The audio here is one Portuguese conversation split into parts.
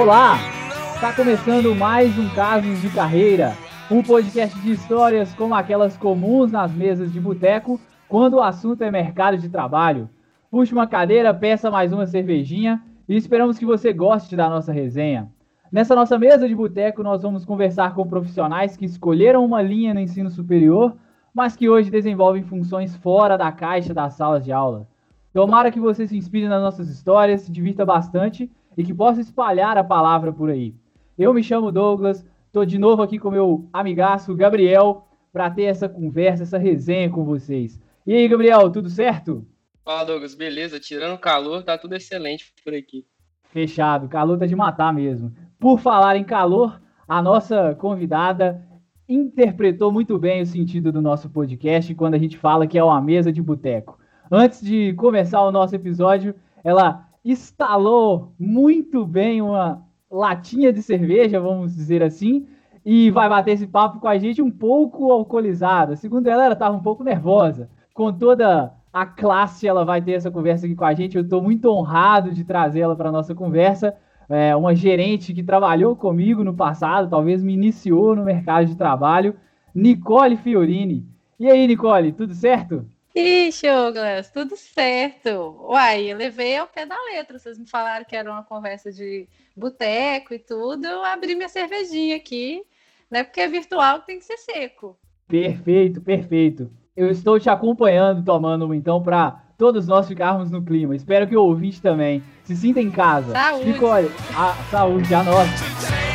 Olá! Está começando mais um Casos de Carreira, um podcast de histórias como aquelas comuns nas mesas de boteco quando o assunto é mercado de trabalho. Puxe uma cadeira, peça mais uma cervejinha e esperamos que você goste da nossa resenha. Nessa nossa mesa de boteco, nós vamos conversar com profissionais que escolheram uma linha no ensino superior, mas que hoje desenvolvem funções fora da caixa das salas de aula. Tomara que você se inspire nas nossas histórias, se divirta bastante e que possa espalhar a palavra por aí. Eu me chamo Douglas, estou de novo aqui com meu amigaço Gabriel para ter essa conversa, essa resenha com vocês. E aí, Gabriel, tudo certo? Fala, Douglas, beleza? Tirando o calor, tá tudo excelente por aqui. Fechado, calor tá de matar mesmo. Por falar em calor, a nossa convidada interpretou muito bem o sentido do nosso podcast quando a gente fala que é uma mesa de boteco. Antes de começar o nosso episódio, ela instalou muito bem uma latinha de cerveja, vamos dizer assim, e vai bater esse papo com a gente um pouco alcoolizada. Segundo ela, ela estava um pouco nervosa. Com toda a classe, ela vai ter essa conversa aqui com a gente. Eu estou muito honrado de trazê-la para a nossa conversa é, uma gerente que trabalhou comigo no passado, talvez me iniciou no mercado de trabalho, Nicole Fiorini. E aí, Nicole, tudo certo? Ixi, Douglas, tudo certo. Uai, eu levei ao pé da letra. Vocês me falaram que era uma conversa de boteco e tudo. Eu abri minha cervejinha aqui, né? Porque é virtual tem que ser seco. Perfeito, perfeito. Eu estou te acompanhando, tomando então, para todos nós ficarmos no clima. Espero que o ouvinte também se sinta em casa. Saúde. Nicole, a saúde, a nossa.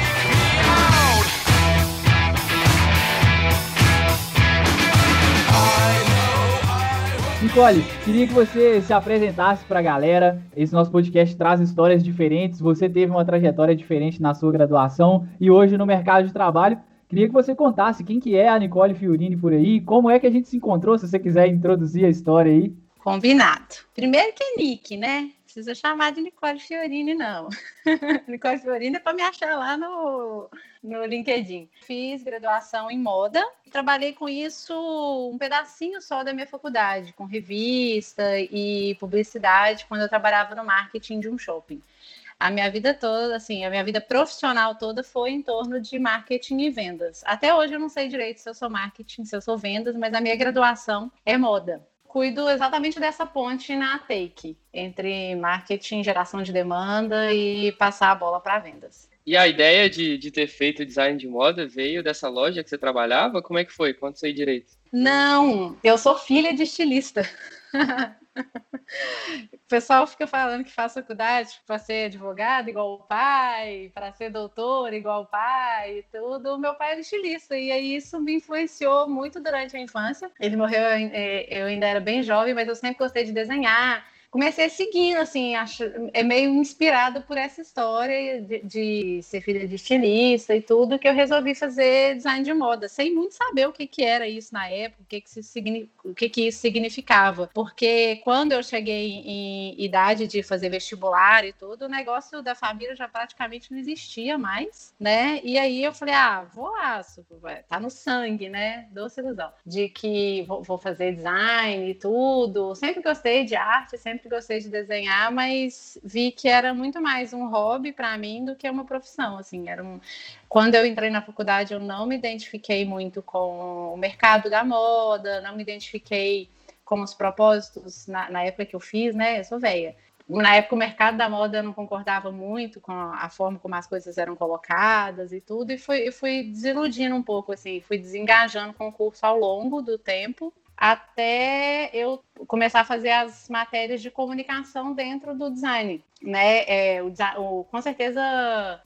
Nicole, queria que você se apresentasse para a galera. Esse nosso podcast traz histórias diferentes. Você teve uma trajetória diferente na sua graduação e hoje no mercado de trabalho. Queria que você contasse quem que é a Nicole Fiorini por aí, como é que a gente se encontrou, se você quiser introduzir a história aí. Combinado. Primeiro que é Nick, né? Precisa chamar de Nicole Fiorini, não. Nicole Fiorini é para me achar lá no, no LinkedIn. Fiz graduação em moda, trabalhei com isso um pedacinho só da minha faculdade, com revista e publicidade, quando eu trabalhava no marketing de um shopping. A minha vida toda, assim, a minha vida profissional toda foi em torno de marketing e vendas. Até hoje eu não sei direito se eu sou marketing, se eu sou vendas, mas a minha graduação é moda cuido exatamente dessa ponte na Take, entre marketing, geração de demanda e passar a bola para vendas. E a ideia de, de ter feito design de moda veio dessa loja que você trabalhava? Como é que foi? Conta isso aí direito. Não, eu sou filha de estilista. o pessoal fica falando que faz faculdade para ser advogado igual o pai, para ser doutor igual o pai e tudo. Meu pai era estilista e aí isso me influenciou muito durante a infância. Ele morreu, é, eu ainda era bem jovem, mas eu sempre gostei de desenhar comecei seguindo, assim, acho, é meio inspirado por essa história de, de, ser filha de estilista e tudo, que eu resolvi fazer design de moda, sem muito saber o que, que era isso na época, o que, que, o que, que isso significava. Porque quando eu cheguei em idade de fazer vestibular e tudo, o negócio da família já praticamente não existia mais, né? E aí eu falei, ah, vou lá, tá no sangue, né? Doce ilusão. De que vou, vou fazer design e tudo. Sempre gostei de arte, sempre sempre gostei de desenhar, mas vi que era muito mais um hobby para mim do que uma profissão. Assim, era um... Quando eu entrei na faculdade, eu não me identifiquei muito com o mercado da moda, não me identifiquei com os propósitos na, na época que eu fiz, né? Eu sou velha. Na época, o mercado da moda eu não concordava muito com a forma como as coisas eram colocadas e tudo, e fui, fui desiludindo um pouco, assim, fui desengajando com o curso ao longo do tempo, até eu começar a fazer as matérias de comunicação dentro do design, né? É, o, o, com certeza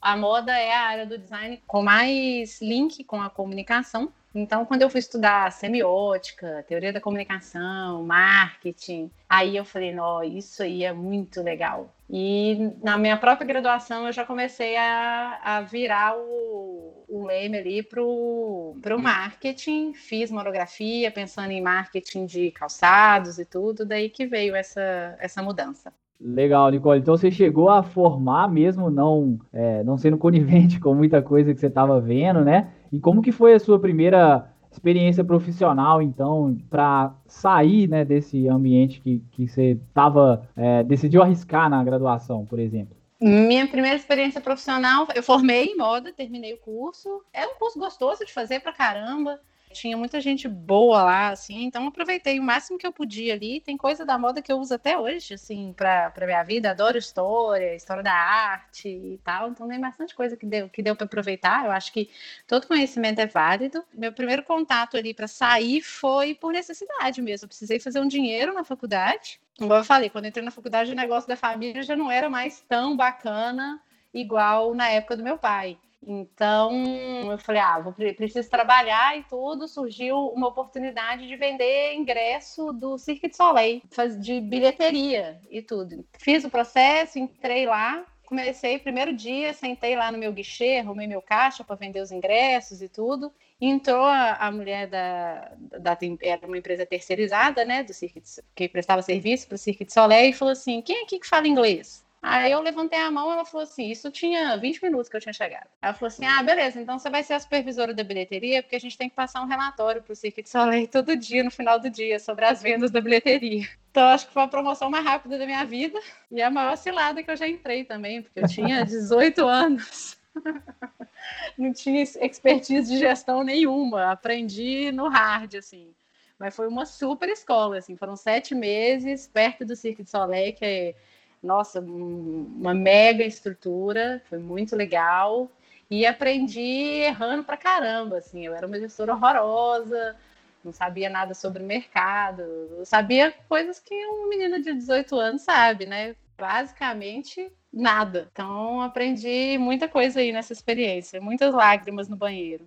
a moda é a área do design com mais link com a comunicação. Então, quando eu fui estudar semiótica, teoria da comunicação, marketing, aí eu falei, não, isso aí é muito legal. E na minha própria graduação eu já comecei a, a virar o, o leme ali para o marketing, fiz monografia pensando em marketing de calçados e tudo, daí que veio essa, essa mudança. Legal, Nicole. Então você chegou a formar mesmo, não, é, não sendo conivente com muita coisa que você estava vendo, né? E como que foi a sua primeira experiência profissional, então, para sair né, desse ambiente que, que você tava, é, decidiu arriscar na graduação, por exemplo? Minha primeira experiência profissional, eu formei em moda, terminei o curso. É um curso gostoso de fazer pra caramba. Tinha muita gente boa lá, assim, então aproveitei o máximo que eu podia ali. Tem coisa da moda que eu uso até hoje, assim, para minha vida. Adoro história, história da arte e tal. Então tem bastante coisa que deu, que deu para aproveitar. Eu acho que todo conhecimento é válido. Meu primeiro contato ali para sair foi por necessidade mesmo. Eu precisei fazer um dinheiro na faculdade. Como eu falei, quando entrei na faculdade, o negócio da família já não era mais tão bacana igual na época do meu pai. Então, eu falei, ah, vou, preciso trabalhar e tudo. Surgiu uma oportunidade de vender ingresso do Cirque de Soleil, de bilheteria e tudo. Fiz o processo, entrei lá, comecei primeiro dia, sentei lá no meu guichê, arrumei meu caixa para vender os ingressos e tudo. Entrou a, a mulher da, da, era uma empresa terceirizada, né, do Cirque de, que prestava serviço para o Cirque de Soleil e falou assim: "Quem aqui que fala inglês?" Aí eu levantei a mão, ela falou assim: Isso tinha 20 minutos que eu tinha chegado. Ela falou assim: Ah, beleza, então você vai ser a supervisora da bilheteria, porque a gente tem que passar um relatório para o Cirque de Soleil todo dia, no final do dia, sobre as vendas da bilheteria. Então, acho que foi a promoção mais rápida da minha vida e a maior cilada que eu já entrei também, porque eu tinha 18 anos. Não tinha expertise de gestão nenhuma, aprendi no hard, assim. Mas foi uma super escola, assim, foram sete meses perto do Cirque de Soleil, que é nossa, uma mega estrutura, foi muito legal. E aprendi errando pra caramba, assim, eu era uma gestora horrorosa, não sabia nada sobre mercado, eu sabia coisas que um menino de 18 anos sabe, né? Basicamente nada. Então aprendi muita coisa aí nessa experiência, muitas lágrimas no banheiro.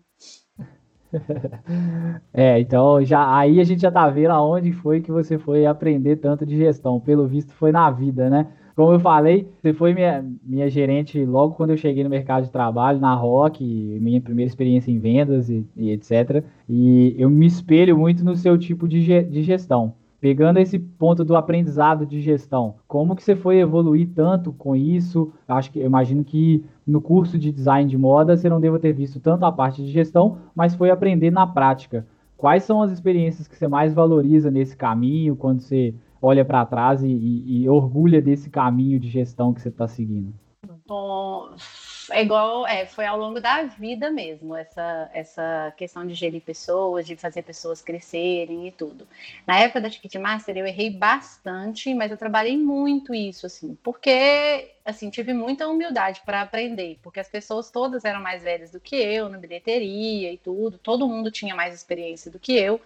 É, então já aí a gente já tá vendo aonde foi que você foi aprender tanto de gestão. Pelo visto foi na vida, né? Como eu falei, você foi minha, minha gerente logo quando eu cheguei no mercado de trabalho, na Rock, minha primeira experiência em vendas e, e etc. E eu me espelho muito no seu tipo de, de gestão. Pegando esse ponto do aprendizado de gestão, como que você foi evoluir tanto com isso? Acho que eu imagino que no curso de design de moda você não deva ter visto tanto a parte de gestão, mas foi aprender na prática. Quais são as experiências que você mais valoriza nesse caminho quando você olha para trás e, e, e, orgulha desse caminho de gestão que você está seguindo? Bom, é igual, é, foi ao longo da vida mesmo, essa, essa questão de gerir pessoas, de fazer pessoas crescerem e tudo. Na época da Ticketmaster eu errei bastante, mas eu trabalhei muito isso, assim, porque, assim, tive muita humildade para aprender, porque as pessoas todas eram mais velhas do que eu, na bilheteria e tudo, todo mundo tinha mais experiência do que eu,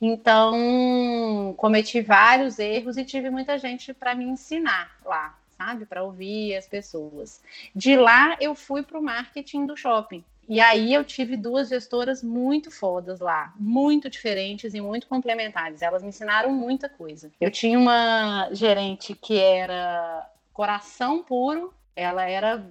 então, cometi vários erros e tive muita gente para me ensinar lá, sabe? Para ouvir as pessoas. De lá, eu fui para o marketing do shopping. E aí eu tive duas gestoras muito fodas lá, muito diferentes e muito complementares. Elas me ensinaram muita coisa. Eu tinha uma gerente que era coração puro, ela era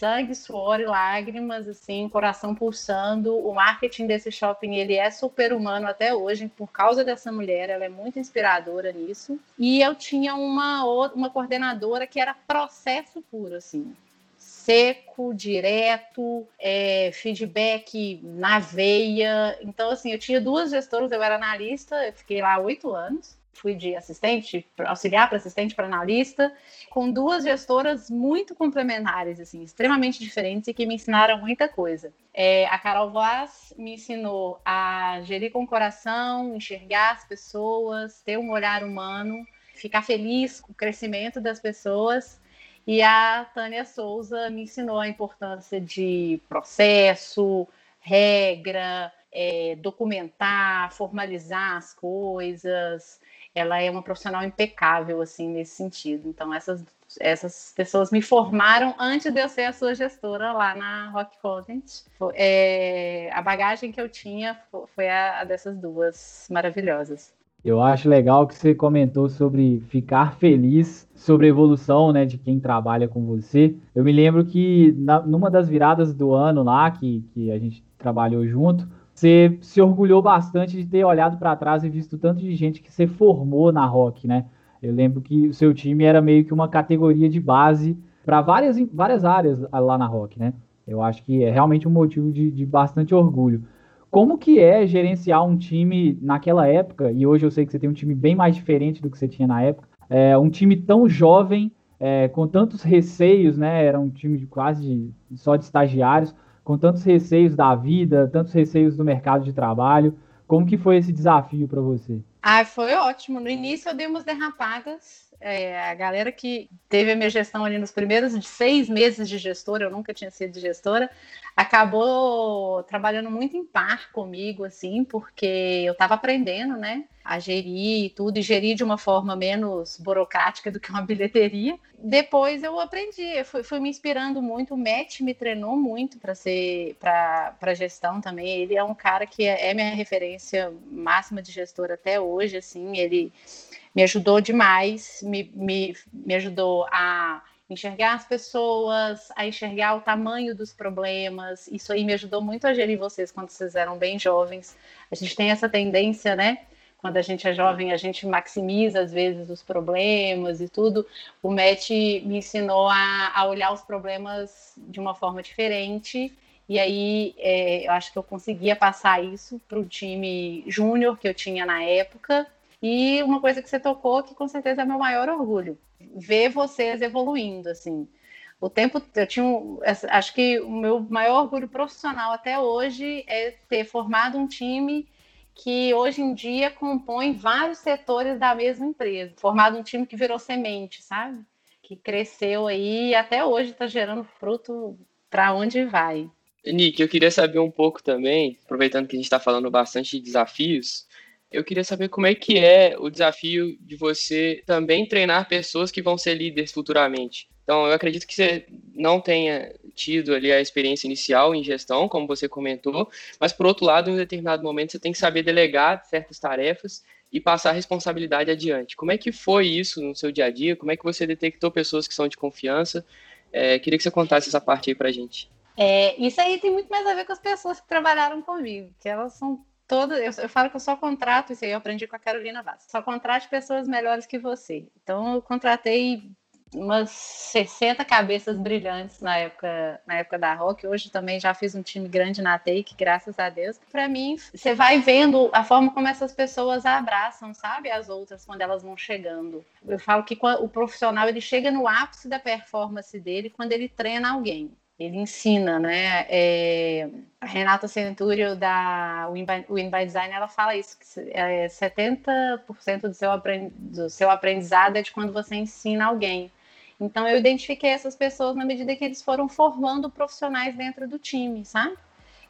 sangue, suor e lágrimas, assim, coração pulsando. O marketing desse shopping ele é super humano até hoje por causa dessa mulher. Ela é muito inspiradora nisso. E eu tinha uma uma coordenadora que era processo puro, assim, seco, direto, é, feedback na veia. Então, assim, eu tinha duas gestoras, eu era analista, eu fiquei lá oito anos fui de assistente, auxiliar para assistente para analista, com duas gestoras muito complementares, assim, extremamente diferentes e que me ensinaram muita coisa. É, a Carol Vaz me ensinou a gerir com o coração, enxergar as pessoas, ter um olhar humano, ficar feliz com o crescimento das pessoas. E a Tânia Souza me ensinou a importância de processo, regra, é, documentar, formalizar as coisas, ela é uma profissional impecável, assim, nesse sentido. Então, essas, essas pessoas me formaram antes de eu ser a sua gestora lá na Rock Content. É, a bagagem que eu tinha foi a, a dessas duas maravilhosas. Eu acho legal que você comentou sobre ficar feliz sobre a evolução né, de quem trabalha com você. Eu me lembro que na, numa das viradas do ano lá, que, que a gente trabalhou junto, você se orgulhou bastante de ter olhado para trás e visto tanto de gente que você formou na Rock, né? Eu lembro que o seu time era meio que uma categoria de base para várias, várias áreas lá na Rock, né? Eu acho que é realmente um motivo de, de bastante orgulho. Como que é gerenciar um time naquela época, e hoje eu sei que você tem um time bem mais diferente do que você tinha na época, é, um time tão jovem é, com tantos receios, né? Era um time de quase só de estagiários, com tantos receios da vida, tantos receios do mercado de trabalho. Como que foi esse desafio para você? Ah, foi ótimo. No início eu dei umas derrapadas. É, a galera que teve a minha gestão ali nos primeiros seis meses de gestora, eu nunca tinha sido gestora, acabou trabalhando muito em par comigo, assim, porque eu estava aprendendo, né? a gerir e tudo, e gerir de uma forma menos burocrática do que uma bilheteria. Depois eu aprendi, fui, fui me inspirando muito, o Matt me treinou muito para ser para gestão também. Ele é um cara que é, é minha referência máxima de gestor até hoje, assim, ele me ajudou demais, me, me, me ajudou a enxergar as pessoas, a enxergar o tamanho dos problemas. Isso aí me ajudou muito a gerir vocês quando vocês eram bem jovens. A gente tem essa tendência, né? quando a gente é jovem, a gente maximiza às vezes os problemas e tudo. O Matt me ensinou a, a olhar os problemas de uma forma diferente. E aí é, eu acho que eu conseguia passar isso para o time júnior que eu tinha na época. E uma coisa que você tocou, que com certeza é meu maior orgulho, ver vocês evoluindo, assim. O tempo, eu tinha, um, acho que o meu maior orgulho profissional até hoje é ter formado um time que hoje em dia compõe vários setores da mesma empresa, formado um time que virou semente, sabe? Que cresceu aí e até hoje está gerando fruto para onde vai. Nick, eu queria saber um pouco também, aproveitando que a gente está falando bastante de desafios, eu queria saber como é que é o desafio de você também treinar pessoas que vão ser líderes futuramente. Então, eu acredito que você não tenha tido ali a experiência inicial em gestão, como você comentou, mas por outro lado, em um determinado momento, você tem que saber delegar certas tarefas e passar a responsabilidade adiante. Como é que foi isso no seu dia a dia? Como é que você detectou pessoas que são de confiança? É, queria que você contasse essa parte aí pra gente. É, isso aí tem muito mais a ver com as pessoas que trabalharam comigo, que elas são todas. Eu, eu falo que eu só contrato, isso aí eu aprendi com a Carolina Vaz. Só contrate pessoas melhores que você. Então, eu contratei umas 60 cabeças brilhantes na época, na época da Rock. Hoje também já fiz um time grande na Take, graças a Deus. Para mim, você vai vendo a forma como essas pessoas abraçam, sabe, as outras quando elas vão chegando. Eu falo que o profissional ele chega no ápice da performance dele quando ele treina alguém. Ele ensina, né? É, a Renata Centúrio da Win by, Win by Design, ela fala isso, que é 70% do seu, do seu aprendizado é de quando você ensina alguém. Então eu identifiquei essas pessoas na medida que eles foram formando profissionais dentro do time, sabe?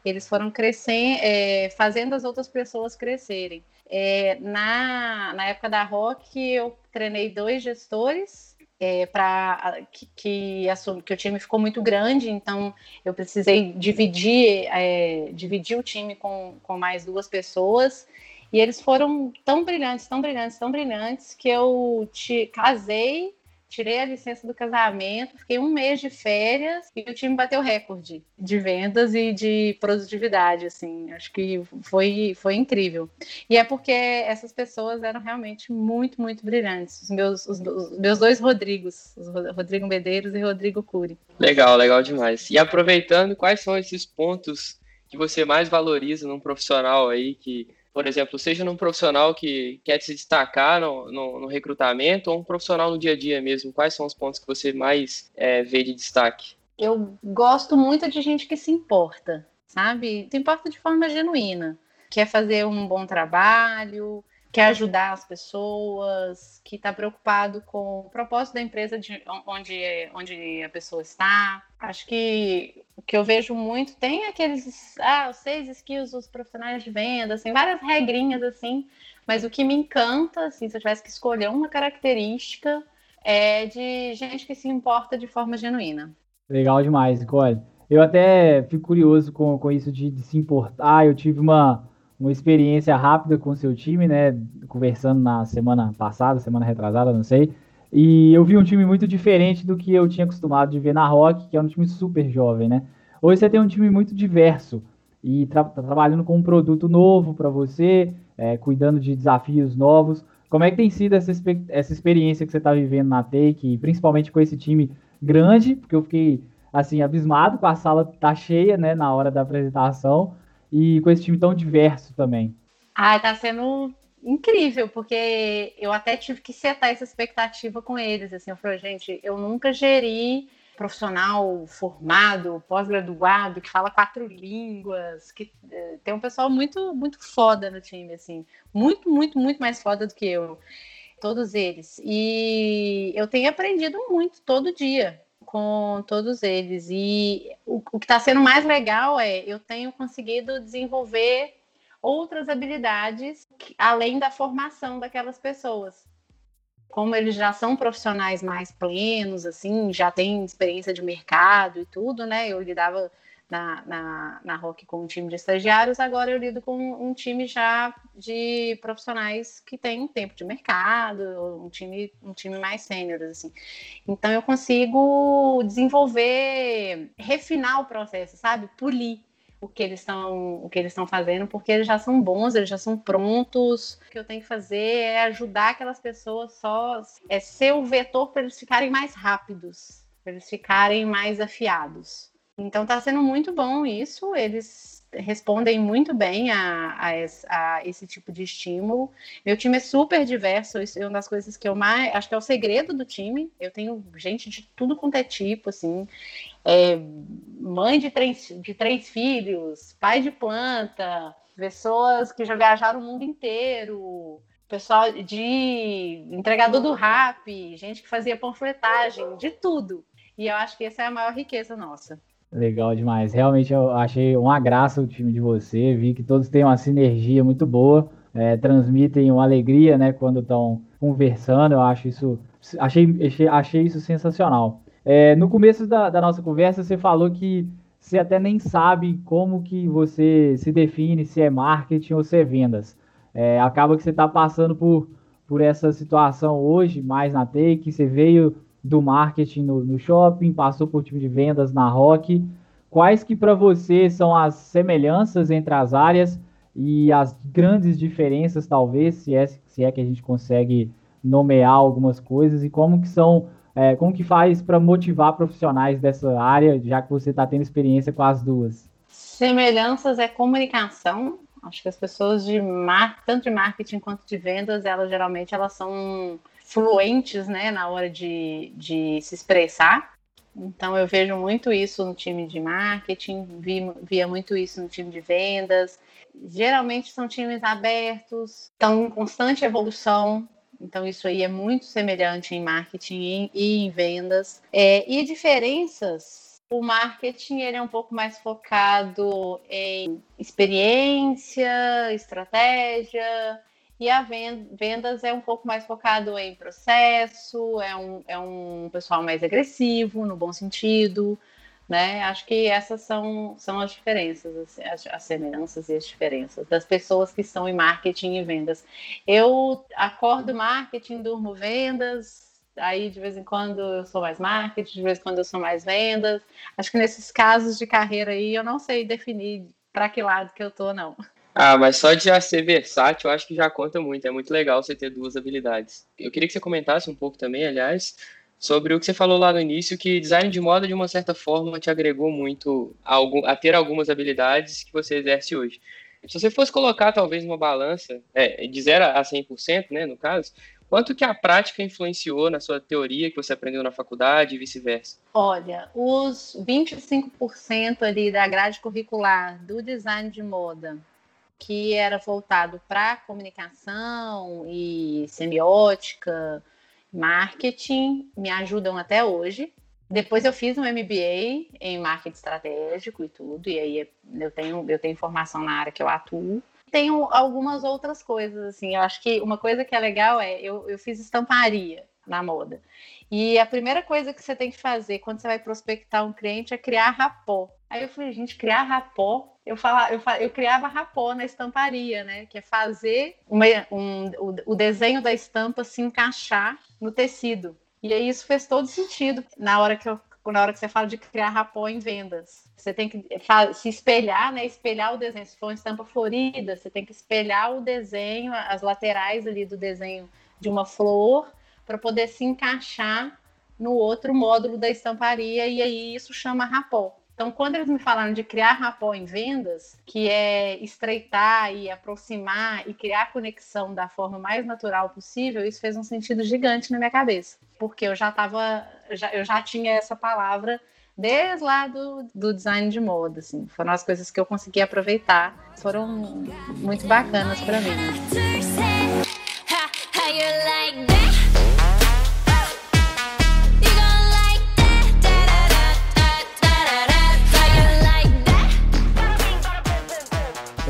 Eles foram crescendo, é, fazendo as outras pessoas crescerem. É, na, na época da Rock, eu treinei dois gestores é, para que, que, que o time ficou muito grande, então eu precisei dividir, é, dividir o time com, com mais duas pessoas. E eles foram tão brilhantes, tão brilhantes, tão brilhantes, que eu te casei tirei a licença do casamento, fiquei um mês de férias e o time bateu recorde de vendas e de produtividade, assim, acho que foi, foi incrível. E é porque essas pessoas eram realmente muito, muito brilhantes. Os meus, os, os meus dois Rodrigos, Rodrigo Medeiros e Rodrigo Cury. Legal, legal demais. E aproveitando, quais são esses pontos que você mais valoriza num profissional aí que por exemplo, seja num profissional que quer se destacar no, no, no, recrutamento ou um profissional no dia a dia mesmo? Quais são os pontos que você mais é, vê de destaque? Eu gosto muito de gente que se importa, sabe? Se importa de forma genuína. Quer fazer um bom trabalho, quer ajudar as pessoas, que está preocupado com o propósito da empresa de onde, onde a pessoa está. Acho que o que eu vejo muito tem aqueles ah, seis skills dos profissionais de venda, assim, várias regrinhas assim, mas o que me encanta, assim, se eu tivesse que escolher uma característica, é de gente que se importa de forma genuína. Legal demais, Nicole. Eu até fico curioso com, com isso de, de se importar. Eu tive uma, uma experiência rápida com seu time, né? Conversando na semana passada, semana retrasada, não sei. E eu vi um time muito diferente do que eu tinha acostumado de ver na Rock, que é um time super jovem, né? Hoje você tem um time muito diverso e está tra trabalhando com um produto novo para você, é, cuidando de desafios novos. Como é que tem sido essa, essa experiência que você está vivendo na Take, principalmente com esse time grande, porque eu fiquei assim abismado com a sala tá cheia, né, na hora da apresentação e com esse time tão diverso também. Ah, tá sendo incrível, porque eu até tive que setar essa expectativa com eles. Assim, eu falei, gente, eu nunca geri profissional formado, pós-graduado, que fala quatro línguas, que eh, tem um pessoal muito, muito foda no time, assim, muito, muito, muito mais foda do que eu, todos eles. E eu tenho aprendido muito todo dia com todos eles. E o, o que está sendo mais legal é eu tenho conseguido desenvolver outras habilidades além da formação daquelas pessoas. Como eles já são profissionais mais plenos, assim, já têm experiência de mercado e tudo, né? Eu lidava na, na, na Rock com um time de estagiários, agora eu lido com um time já de profissionais que têm tempo de mercado, um time, um time mais sênior, assim. Então eu consigo desenvolver, refinar o processo, sabe? Polir o que eles estão o que eles estão fazendo, porque eles já são bons, eles já são prontos. O que eu tenho que fazer é ajudar aquelas pessoas só é ser o vetor para eles ficarem mais rápidos, para eles ficarem mais afiados. Então está sendo muito bom isso. Eles respondem muito bem a, a, a, esse tipo de estímulo. Meu time é super diverso, isso é uma das coisas que eu mais acho que é o segredo do time. Eu tenho gente de tudo quanto é tipo, assim, é, mãe de três, de três filhos, pai de planta, pessoas que já viajaram o mundo inteiro, pessoal de entregador do rap, gente que fazia panfletagem, de tudo. E eu acho que essa é a maior riqueza nossa. Legal demais. Realmente eu achei uma graça o time de você. Vi que todos têm uma sinergia muito boa, é, transmitem uma alegria, né, quando estão conversando. Eu acho isso, achei, achei, achei isso sensacional. É, no começo da, da, nossa conversa, você falou que você até nem sabe como que você se define, se é marketing ou se é vendas. É, acaba que você está passando por, por essa situação hoje, mais na Take, você veio do marketing no, no shopping, passou por time de vendas na Rock. Quais que para você são as semelhanças entre as áreas e as grandes diferenças, talvez, se é, se é que a gente consegue nomear algumas coisas e como que são, é, como que faz para motivar profissionais dessa área, já que você está tendo experiência com as duas? Semelhanças é comunicação. Acho que as pessoas de mar... tanto de marketing quanto de vendas, elas geralmente elas são fluentes né, na hora de, de se expressar. Então eu vejo muito isso no time de marketing, vi, via muito isso no time de vendas. Geralmente são times abertos, estão em constante evolução. Então isso aí é muito semelhante em marketing e em vendas. É, e diferenças o marketing ele é um pouco mais focado em experiência, estratégia, e a vendas é um pouco mais focado em processo, é um, é um pessoal mais agressivo, no bom sentido, né? Acho que essas são, são as diferenças, as, as semelhanças e as diferenças das pessoas que estão em marketing e vendas. Eu acordo marketing, durmo vendas, aí de vez em quando eu sou mais marketing, de vez em quando eu sou mais vendas. Acho que nesses casos de carreira aí eu não sei definir para que lado que eu tô, não. Ah, mas só de já ser versátil, eu acho que já conta muito. É muito legal você ter duas habilidades. Eu queria que você comentasse um pouco também, aliás, sobre o que você falou lá no início, que design de moda, de uma certa forma, te agregou muito a, algum, a ter algumas habilidades que você exerce hoje. Se você fosse colocar, talvez, uma balança, é, de 0 a 100%, né, no caso, quanto que a prática influenciou na sua teoria que você aprendeu na faculdade e vice-versa? Olha, os 25% ali da grade curricular do design de moda que era voltado para comunicação e semiótica, marketing, me ajudam até hoje. Depois eu fiz um MBA em marketing estratégico e tudo, e aí eu tenho, eu tenho formação na área que eu atuo. Tenho algumas outras coisas, assim, eu acho que uma coisa que é legal é, eu, eu fiz estamparia na moda. E a primeira coisa que você tem que fazer quando você vai prospectar um cliente é criar rapó. Aí eu falei, gente, criar rapó eu, falava, eu, eu criava rapó na estamparia, né? Que é fazer uma, um, o, o desenho da estampa se encaixar no tecido. E aí isso fez todo sentido na hora que eu, na hora que você fala de criar rapó em vendas. Você tem que se espelhar, né? Espelhar o desenho. Se for uma estampa florida, você tem que espelhar o desenho, as laterais ali do desenho de uma flor, para poder se encaixar no outro módulo da estamparia, e aí isso chama rapó. Então, quando eles me falaram de criar rapó em vendas, que é estreitar e aproximar e criar conexão da forma mais natural possível, isso fez um sentido gigante na minha cabeça, porque eu já estava, eu já tinha essa palavra desde lá do, do design de moda, assim. Foram as coisas que eu consegui aproveitar, foram muito bacanas para mim.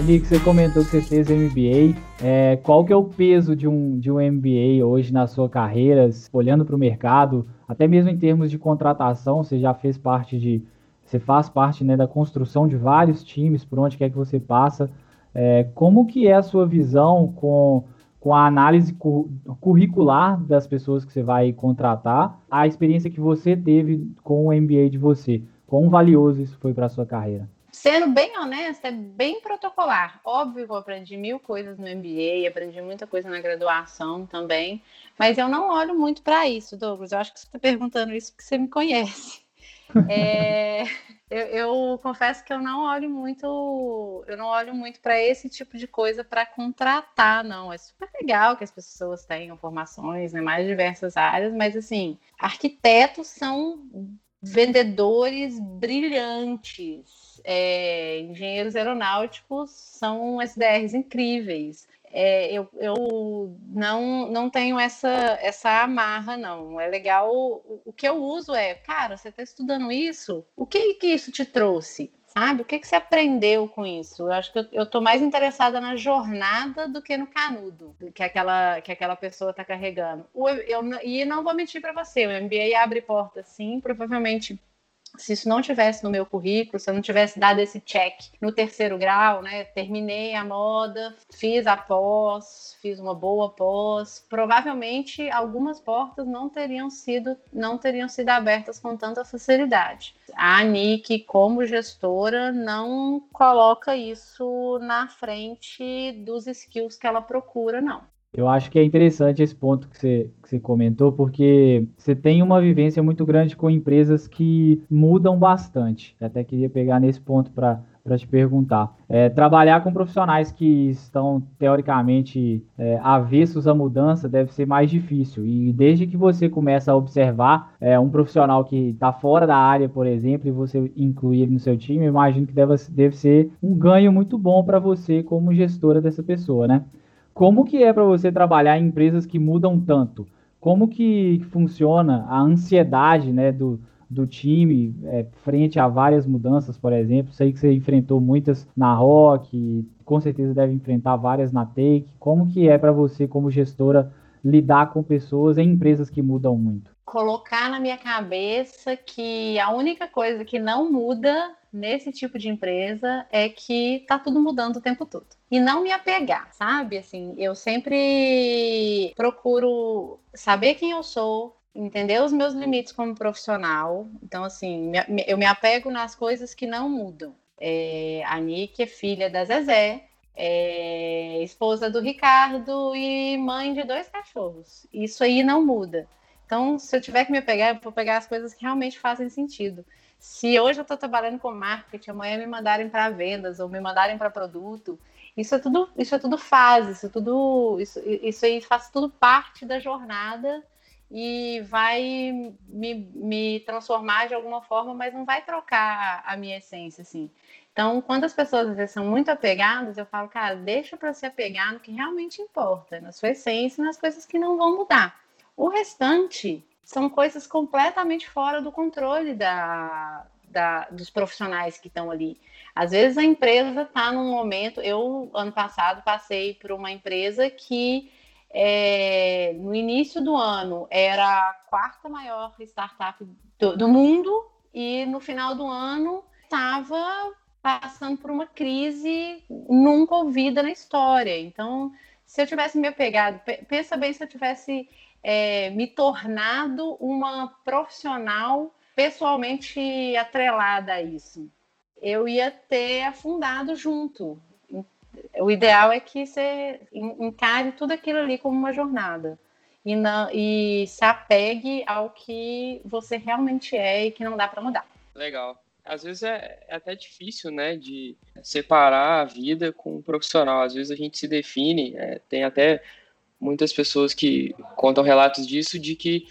Ali que você comentou que você fez MBA, é, qual que é o peso de um, de um MBA hoje na sua carreira, olhando para o mercado, até mesmo em termos de contratação, você já fez parte de, você faz parte né, da construção de vários times, por onde quer que você passa, é, como que é a sua visão com, com a análise curricular das pessoas que você vai contratar, a experiência que você teve com o MBA de você, quão valioso isso foi para a sua carreira? Sendo bem honesta, é bem protocolar. Óbvio que eu aprendi mil coisas no MBA, aprendi muita coisa na graduação também, mas eu não olho muito para isso, Douglas. Eu acho que você está perguntando isso porque você me conhece. É, eu, eu, confesso que eu não olho muito, eu não olho muito para esse tipo de coisa para contratar, não. É super legal que as pessoas tenham formações em né, mais diversas áreas, mas assim, arquitetos são vendedores brilhantes é, engenheiros aeronáuticos são SDRs incríveis. É, eu, eu não, não tenho essa, essa amarra, não. É legal. O, o que eu uso é, cara, você está estudando isso? O que, que isso te trouxe? Sabe? O que, que você aprendeu com isso? Eu acho que eu estou mais interessada na jornada do que no canudo que aquela, que aquela pessoa está carregando. Eu, eu, e não vou mentir para você, o MBA abre porta sim, provavelmente se isso não tivesse no meu currículo, se eu não tivesse dado esse check no terceiro grau, né, terminei a moda, fiz a pós, fiz uma boa pós, provavelmente algumas portas não teriam sido não teriam sido abertas com tanta facilidade. A Nick, como gestora, não coloca isso na frente dos skills que ela procura, não. Eu acho que é interessante esse ponto que você, que você comentou, porque você tem uma vivência muito grande com empresas que mudam bastante. Eu até queria pegar nesse ponto para para te perguntar. É, trabalhar com profissionais que estão teoricamente é, avessos à mudança deve ser mais difícil. E desde que você começa a observar é, um profissional que está fora da área, por exemplo, e você incluir ele no seu time, imagino que deve, deve ser um ganho muito bom para você como gestora dessa pessoa, né? Como que é para você trabalhar em empresas que mudam tanto? Como que funciona a ansiedade né, do, do time é, frente a várias mudanças, por exemplo? Sei que você enfrentou muitas na Rock, com certeza deve enfrentar várias na Take. Como que é para você, como gestora, lidar com pessoas em empresas que mudam muito? Colocar na minha cabeça que a única coisa que não muda nesse tipo de empresa é que tá tudo mudando o tempo todo. E não me apegar, sabe? Assim, eu sempre procuro saber quem eu sou, entender os meus limites como profissional. Então, assim, eu me apego nas coisas que não mudam. É, a Nick é filha da Zezé, é esposa do Ricardo e mãe de dois cachorros. Isso aí não muda. Então, se eu tiver que me pegar, eu vou pegar as coisas que realmente fazem sentido. Se hoje eu estou trabalhando com marketing, amanhã me mandarem para vendas ou me mandarem para produto, isso é tudo, isso é tudo fase, isso é tudo, isso, isso aí faz tudo parte da jornada e vai me, me transformar de alguma forma, mas não vai trocar a minha essência, assim. Então, quando as pessoas às vezes são muito apegadas, eu falo, cara, deixa para se apegar no que realmente importa, na sua essência, nas coisas que não vão mudar. O restante são coisas completamente fora do controle da, da, dos profissionais que estão ali. Às vezes a empresa está num momento. Eu, ano passado, passei por uma empresa que é, no início do ano era a quarta maior startup do, do mundo e no final do ano estava passando por uma crise nunca ouvida na história. Então, se eu tivesse me apegado, pensa bem se eu tivesse é, me tornado uma profissional pessoalmente atrelada a isso. Eu ia ter afundado junto. O ideal é que você encare tudo aquilo ali como uma jornada e, não, e se apegue ao que você realmente é e que não dá para mudar. Legal. às vezes é, é, até difícil, né, de separar a vida com o profissional. Às vezes a gente se define, é, tem até muitas pessoas que contam relatos disso, de que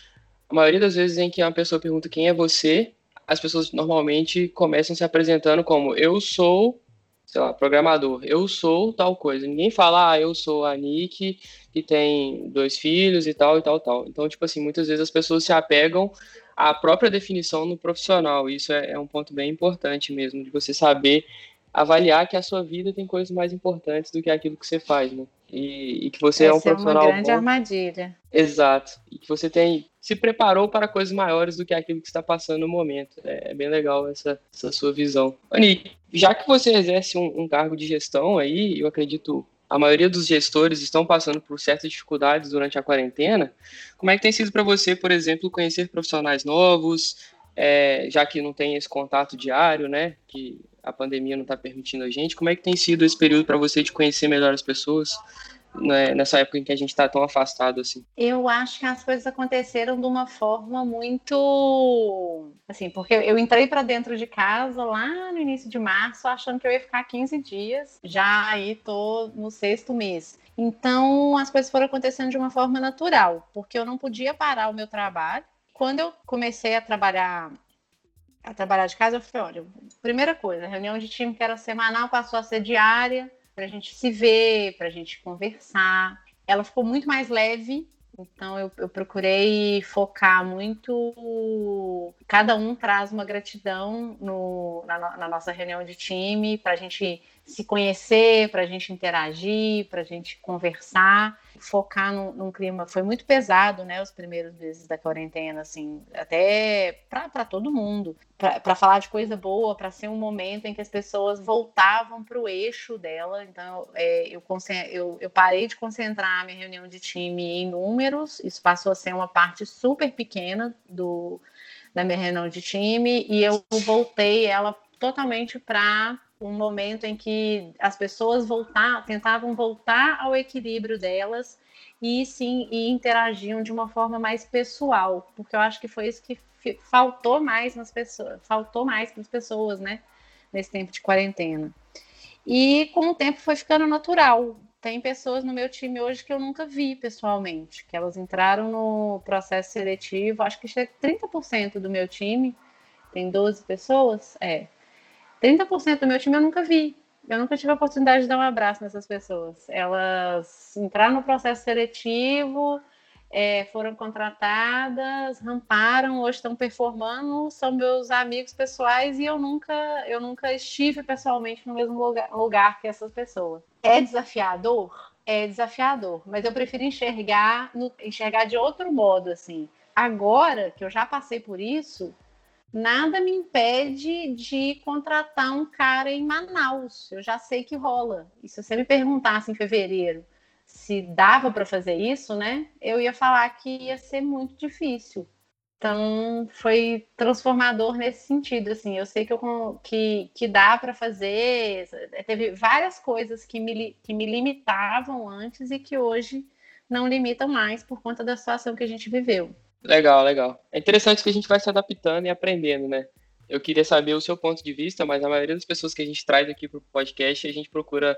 a maioria das vezes em que uma pessoa pergunta quem é você, as pessoas normalmente começam se apresentando como eu sou, sei lá, programador, eu sou tal coisa. Ninguém fala, ah, eu sou a Nick, que tem dois filhos e tal e tal tal. Então, tipo assim, muitas vezes as pessoas se apegam à própria definição no profissional. Isso é, é um ponto bem importante mesmo, de você saber avaliar que a sua vida tem coisas mais importantes do que aquilo que você faz, né? E, e que você Essa é um profissional. É uma grande bom. armadilha. Exato. E que você tem se preparou para coisas maiores do que aquilo que está passando no momento. É, é bem legal essa, essa sua visão. Ani, já que você exerce um, um cargo de gestão aí, eu acredito a maioria dos gestores estão passando por certas dificuldades durante a quarentena. Como é que tem sido para você, por exemplo, conhecer profissionais novos, é, já que não tem esse contato diário, né? Que a pandemia não está permitindo a gente. Como é que tem sido esse período para você de conhecer melhor as pessoas né, nessa época em que a gente está tão afastado assim? Eu acho que as coisas aconteceram de uma forma muito assim, porque eu entrei para dentro de casa lá no início de março, achando que eu ia ficar 15 dias. Já aí tô no sexto mês. Então, as coisas foram acontecendo de uma forma natural, porque eu não podia parar o meu trabalho. Quando eu comecei a trabalhar a trabalhar de casa, eu falei, olha, primeira coisa, a reunião de time que era semanal passou a ser diária, para a gente se ver, para a gente conversar. Ela ficou muito mais leve, então eu, eu, procurei focar muito. Cada um traz uma gratidão no, na, na nossa reunião de time para a gente se conhecer, para a gente interagir, para a gente conversar focar num, num, clima. Foi muito pesado, né? Os primeiros meses da quarentena, assim, até para todo mundo. Para falar de coisa boa, para ser um momento em que as pessoas voltavam para o eixo dela. Então, é, eu, eu, eu parei de concentrar a minha reunião de time em números, isso passou a ser uma parte super pequena do, da minha reunião de time, e eu voltei ela totalmente para um momento em que as pessoas voltar, tentavam voltar ao equilíbrio delas e sim e interagiam de uma forma mais pessoal, porque eu acho que foi isso que faltou mais nas pessoas, faltou mais para as pessoas, né, nesse tempo de quarentena. E com o tempo foi ficando natural. Tem pessoas no meu time hoje que eu nunca vi pessoalmente, que elas entraram no processo seletivo, acho que chega 30% do meu time, tem 12 pessoas, é, 30% do meu time eu nunca vi. Eu nunca tive a oportunidade de dar um abraço nessas pessoas. Elas entraram no processo seletivo, é, foram contratadas, ramparam, hoje estão performando, são meus amigos pessoais e eu nunca, eu nunca estive pessoalmente no mesmo lugar, lugar que essas pessoas. É desafiador? É desafiador, mas eu prefiro enxergar, no, enxergar de outro modo, assim. Agora que eu já passei por isso, nada me impede de contratar um cara em Manaus. Eu já sei que rola. E se você me perguntasse em fevereiro se dava para fazer isso, né? Eu ia falar que ia ser muito difícil. Então foi transformador nesse sentido, assim. Eu sei que, eu, que, que dá para fazer. Teve várias coisas que me, que me limitavam antes e que hoje não limitam mais por conta da situação que a gente viveu. Legal, legal. É interessante que a gente vai se adaptando e aprendendo, né? Eu queria saber o seu ponto de vista, mas a maioria das pessoas que a gente traz aqui para o podcast, a gente procura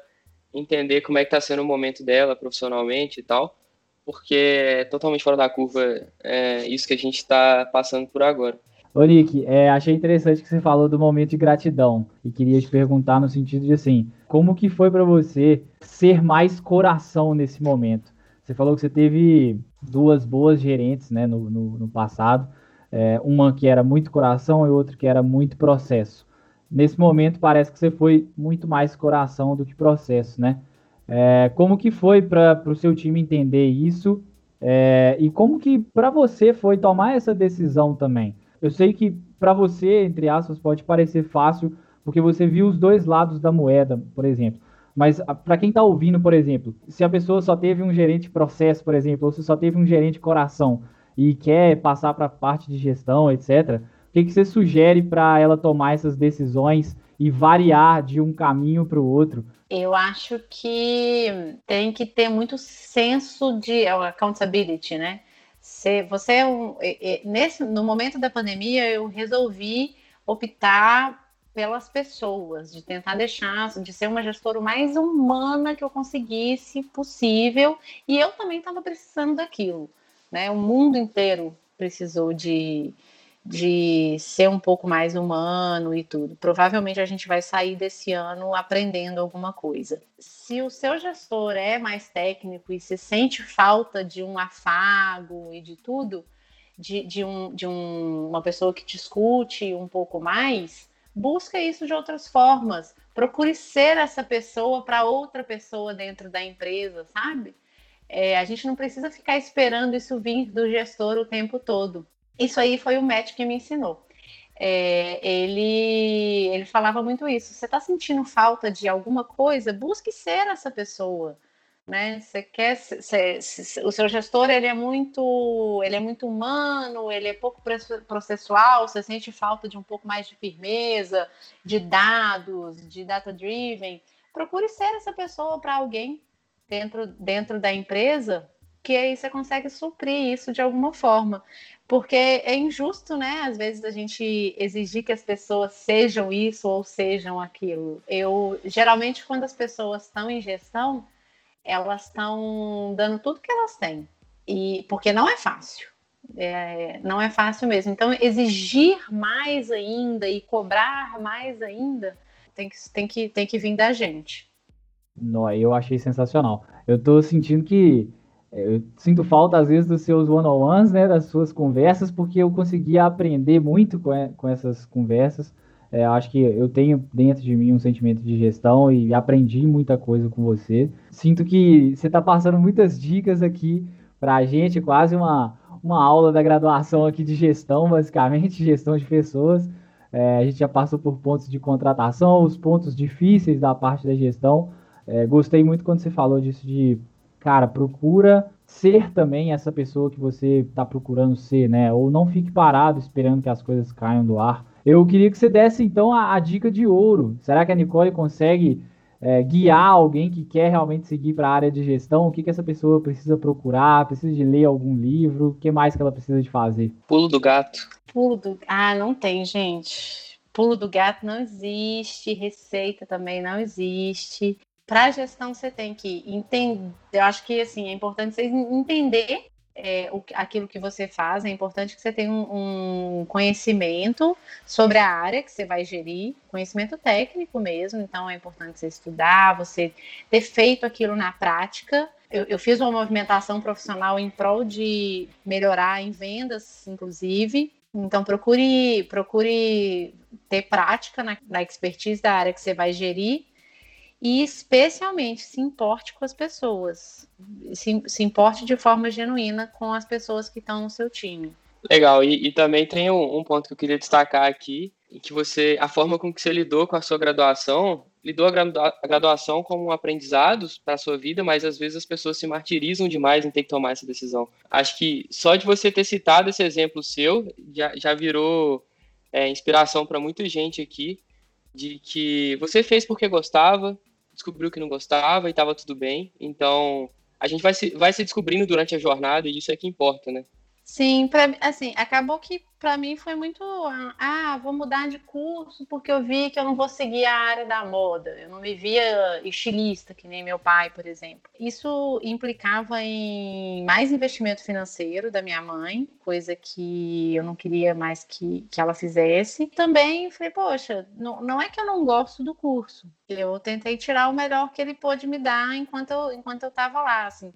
entender como é que está sendo o momento dela profissionalmente e tal, porque é totalmente fora da curva é, isso que a gente está passando por agora. Ô Nick, é, achei interessante que você falou do momento de gratidão e queria te perguntar no sentido de assim, como que foi para você ser mais coração nesse momento? Você falou que você teve duas boas gerentes né, no, no, no passado, é, uma que era muito coração e outra que era muito processo. Nesse momento parece que você foi muito mais coração do que processo, né? É, como que foi para o seu time entender isso é, e como que para você foi tomar essa decisão também? Eu sei que para você, entre aspas, pode parecer fácil porque você viu os dois lados da moeda, por exemplo. Mas para quem está ouvindo, por exemplo, se a pessoa só teve um gerente processo, por exemplo, ou se só teve um gerente coração e quer passar para a parte de gestão, etc., o que, que você sugere para ela tomar essas decisões e variar de um caminho para o outro? Eu acho que tem que ter muito senso de accountability, né? Se você é nesse no momento da pandemia eu resolvi optar pelas pessoas, de tentar deixar, de ser uma gestora o mais humana que eu conseguisse possível. E eu também estava precisando daquilo, né? O mundo inteiro precisou de, de ser um pouco mais humano e tudo. Provavelmente a gente vai sair desse ano aprendendo alguma coisa. Se o seu gestor é mais técnico e se sente falta de um afago e de tudo, de, de, um, de um, uma pessoa que discute um pouco mais, busca isso de outras formas. Procure ser essa pessoa para outra pessoa dentro da empresa, sabe? É, a gente não precisa ficar esperando isso vir do gestor o tempo todo. Isso aí foi o Matt que me ensinou. É, ele, ele falava muito isso. Você está sentindo falta de alguma coisa? Busque ser essa pessoa né? Você quer o seu gestor ele é muito ele é muito humano, ele é pouco processual, você sente falta de um pouco mais de firmeza, de dados, de data driven. Procure ser essa pessoa para alguém dentro dentro da empresa, que aí você consegue suprir isso de alguma forma. Porque é injusto, né? Às vezes a gente exigir que as pessoas sejam isso ou sejam aquilo. Eu geralmente quando as pessoas estão em gestão, elas estão dando tudo que elas têm. E porque não é fácil. É, não é fácil mesmo. Então, exigir mais ainda e cobrar mais ainda tem que, tem que, tem que vir da gente. Não, eu achei sensacional. Eu tô sentindo que é, eu sinto falta às vezes dos seus one-on-ones, né, das suas conversas, porque eu conseguia aprender muito com, com essas conversas. É, acho que eu tenho dentro de mim um sentimento de gestão e aprendi muita coisa com você. Sinto que você está passando muitas dicas aqui para a gente, quase uma, uma aula da graduação aqui de gestão, basicamente, gestão de pessoas. É, a gente já passou por pontos de contratação, os pontos difíceis da parte da gestão. É, gostei muito quando você falou disso de, cara, procura ser também essa pessoa que você está procurando ser, né? Ou não fique parado esperando que as coisas caiam do ar. Eu queria que você desse então a, a dica de ouro. Será que a Nicole consegue é, guiar alguém que quer realmente seguir para a área de gestão? O que, que essa pessoa precisa procurar? Precisa de ler algum livro? O que mais que ela precisa de fazer? Pulo do gato. Pulo do Ah, não tem, gente. Pulo do gato não existe, receita também não existe. Para a gestão você tem que entender, eu acho que assim, é importante vocês entender é, o, aquilo que você faz, é importante que você tenha um, um, conhecimento sobre a área que você vai gerir, conhecimento técnico mesmo, então é importante você estudar, você ter feito aquilo na prática. Eu, eu fiz uma movimentação profissional em prol de melhorar em vendas, inclusive. Então procure, procure ter prática na, na expertise da área que você vai gerir e especialmente se importe com as pessoas, se, se importe de forma genuína com as pessoas que estão no seu time. Legal, e, e também tem um, um, ponto que eu queria destacar aqui, que você, a forma com que você lidou com a sua graduação, lidou a, gradua, a graduação como um aprendizado para a sua vida, mas às vezes as pessoas se martirizam demais em ter que tomar essa decisão. Acho que só de você ter citado esse exemplo seu, já, já virou é, inspiração para muita gente aqui, de que você fez porque gostava, descobriu que não gostava e estava tudo bem. Então, a gente vai se, vai se descobrindo durante a jornada e isso é que importa, né? Sim, pra, assim, acabou que para mim foi muito, ah, vou mudar de curso porque eu vi que eu não vou seguir a área da moda. Eu não me via estilista, que nem meu pai, por exemplo. Isso implicava em mais investimento financeiro da minha mãe, coisa que eu não queria mais que, que ela fizesse. Também falei, poxa, não, não é que eu não gosto do curso. Eu tentei tirar o melhor que ele pôde me dar enquanto eu, enquanto eu estava lá, assim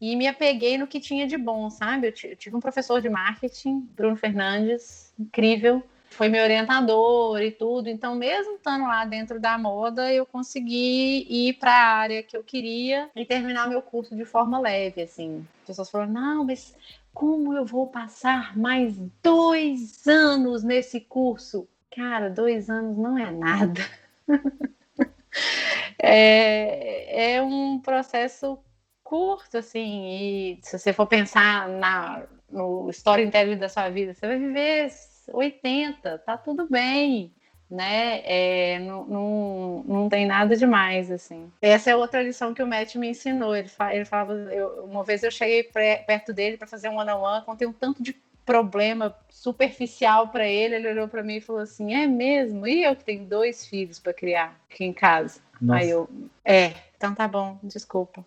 e me apeguei no que tinha de bom, sabe? Eu, tive um professor de marketing, Bruno Fernandes, incrível, foi meu orientador e tudo. Então, mesmo estando lá dentro da moda, eu consegui ir para a área que eu queria e terminar meu curso de forma leve, assim. As pessoas falaram: não, mas como eu vou passar mais dois anos nesse curso? Cara, dois anos não é nada. é, é um processo curto, assim, e se você for pensar na, no storytelling da sua vida, você vai viver 80, tá tudo bem, né? É, não, não, não tem nada demais, assim. Essa é outra lição que o Matt me ensinou. Ele, ele falava, eu, uma vez eu cheguei perto dele para fazer um one-on-one, contei um tanto de problema superficial para ele, ele olhou para mim e falou assim: "É mesmo? E eu que tenho dois filhos para criar aqui em casa?" Nossa. Aí eu, é, então tá bom, desculpa.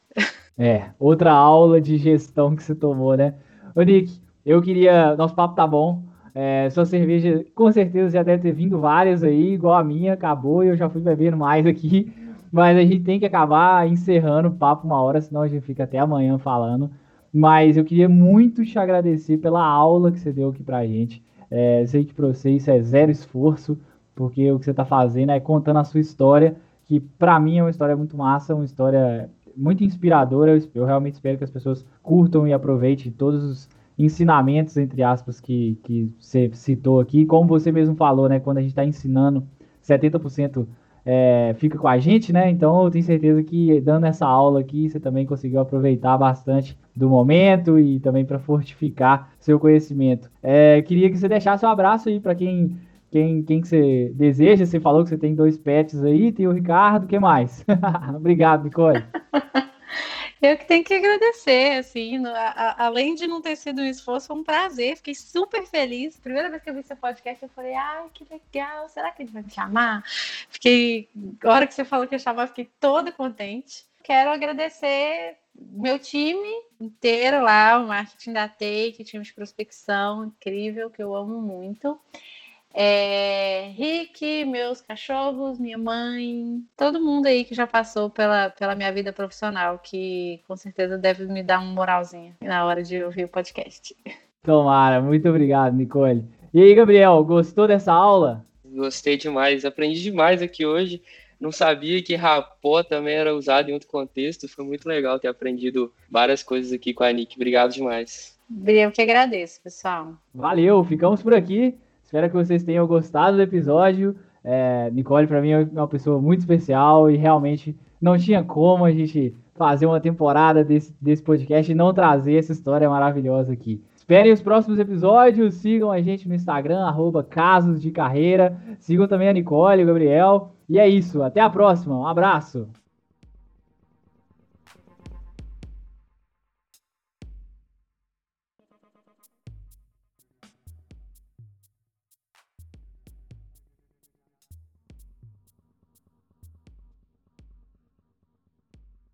É, outra aula de gestão que você tomou, né? Ô, Nick, eu queria. Nosso papo tá bom. É, sua cerveja, com certeza, já deve ter vindo várias aí, igual a minha, acabou e eu já fui bebendo mais aqui. Mas a gente tem que acabar encerrando o papo uma hora, senão a gente fica até amanhã falando. Mas eu queria muito te agradecer pela aula que você deu aqui pra gente. É, sei que pra você isso é zero esforço, porque o que você tá fazendo é contando a sua história, que para mim é uma história muito massa, uma história muito inspiradora. Eu, realmente espero que as pessoas curtam e aproveitem todos os ensinamentos, entre aspas, que, que você citou aqui. Como você mesmo falou, né? Quando a gente está ensinando, 70% é, fica com a gente, né? Então eu tenho certeza que dando essa aula aqui, você também conseguiu aproveitar bastante do momento e também para fortificar seu conhecimento. É, queria que você deixasse um abraço aí para quem quem, quem que você deseja. Você falou que você tem dois pets aí, tem o Ricardo, o que mais? Obrigado, Nicole. Eu que tenho que agradecer, assim, no, a, além de não ter sido um esforço, foi um prazer, fiquei super feliz. Primeira vez que eu vi seu podcast, eu falei, ai, que legal, será que ele vai me chamar? Fiquei, a hora que você falou que ia chamar, fiquei toda contente. Quero agradecer meu time inteiro lá, o marketing da Take, time de prospecção incrível, que eu amo muito. É, Rick, meus cachorros, minha mãe, todo mundo aí que já passou pela, pela minha vida profissional, que com certeza deve me dar uma moralzinha na hora de ouvir o podcast. Tomara, muito obrigado, Nicole. E aí, Gabriel, gostou dessa aula? Gostei demais, aprendi demais aqui hoje. Não sabia que rapó também era usado em outro contexto. Foi muito legal ter aprendido várias coisas aqui com a Nick. Obrigado demais. Eu que agradeço, pessoal. Valeu, ficamos por aqui. Espero que vocês tenham gostado do episódio. É, Nicole, para mim, é uma pessoa muito especial e realmente não tinha como a gente fazer uma temporada desse, desse podcast e não trazer essa história maravilhosa aqui. Esperem os próximos episódios, sigam a gente no Instagram, arroba Casos de Carreira, sigam também a Nicole o Gabriel. E é isso, até a próxima, um abraço!